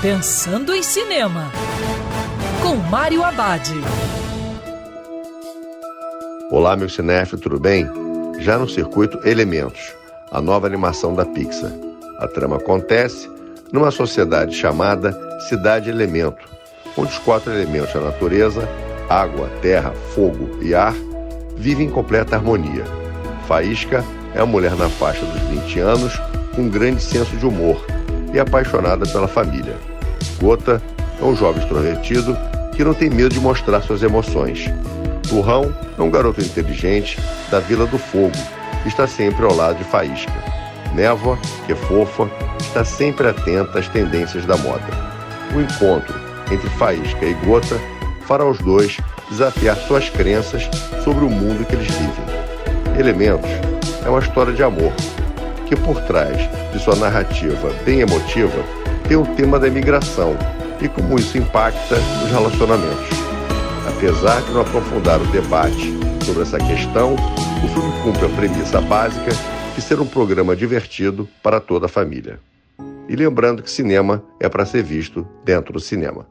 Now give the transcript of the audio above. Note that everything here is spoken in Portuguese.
Pensando em Cinema, com Mário Abad. Olá, meu cinéfilo, tudo bem? Já no circuito Elementos, a nova animação da Pixar. A trama acontece numa sociedade chamada Cidade Elemento, onde os quatro elementos da natureza, água, terra, fogo e ar, vivem em completa harmonia. Faísca é uma mulher na faixa dos 20 anos com um grande senso de humor apaixonada pela família. Gota é um jovem extrovertido que não tem medo de mostrar suas emoções. Turrão é um garoto inteligente da Vila do Fogo, que está sempre ao lado de Faísca. Névoa, que é fofa, está sempre atenta às tendências da moda. O encontro entre Faísca e Gota fará os dois desafiar suas crenças sobre o mundo que eles vivem. Elementos é uma história de amor, que por trás de sua narrativa bem emotiva tem o tema da imigração e como isso impacta nos relacionamentos. Apesar de não aprofundar o debate sobre essa questão, o filme cumpre a premissa básica de ser um programa divertido para toda a família. E lembrando que cinema é para ser visto dentro do cinema.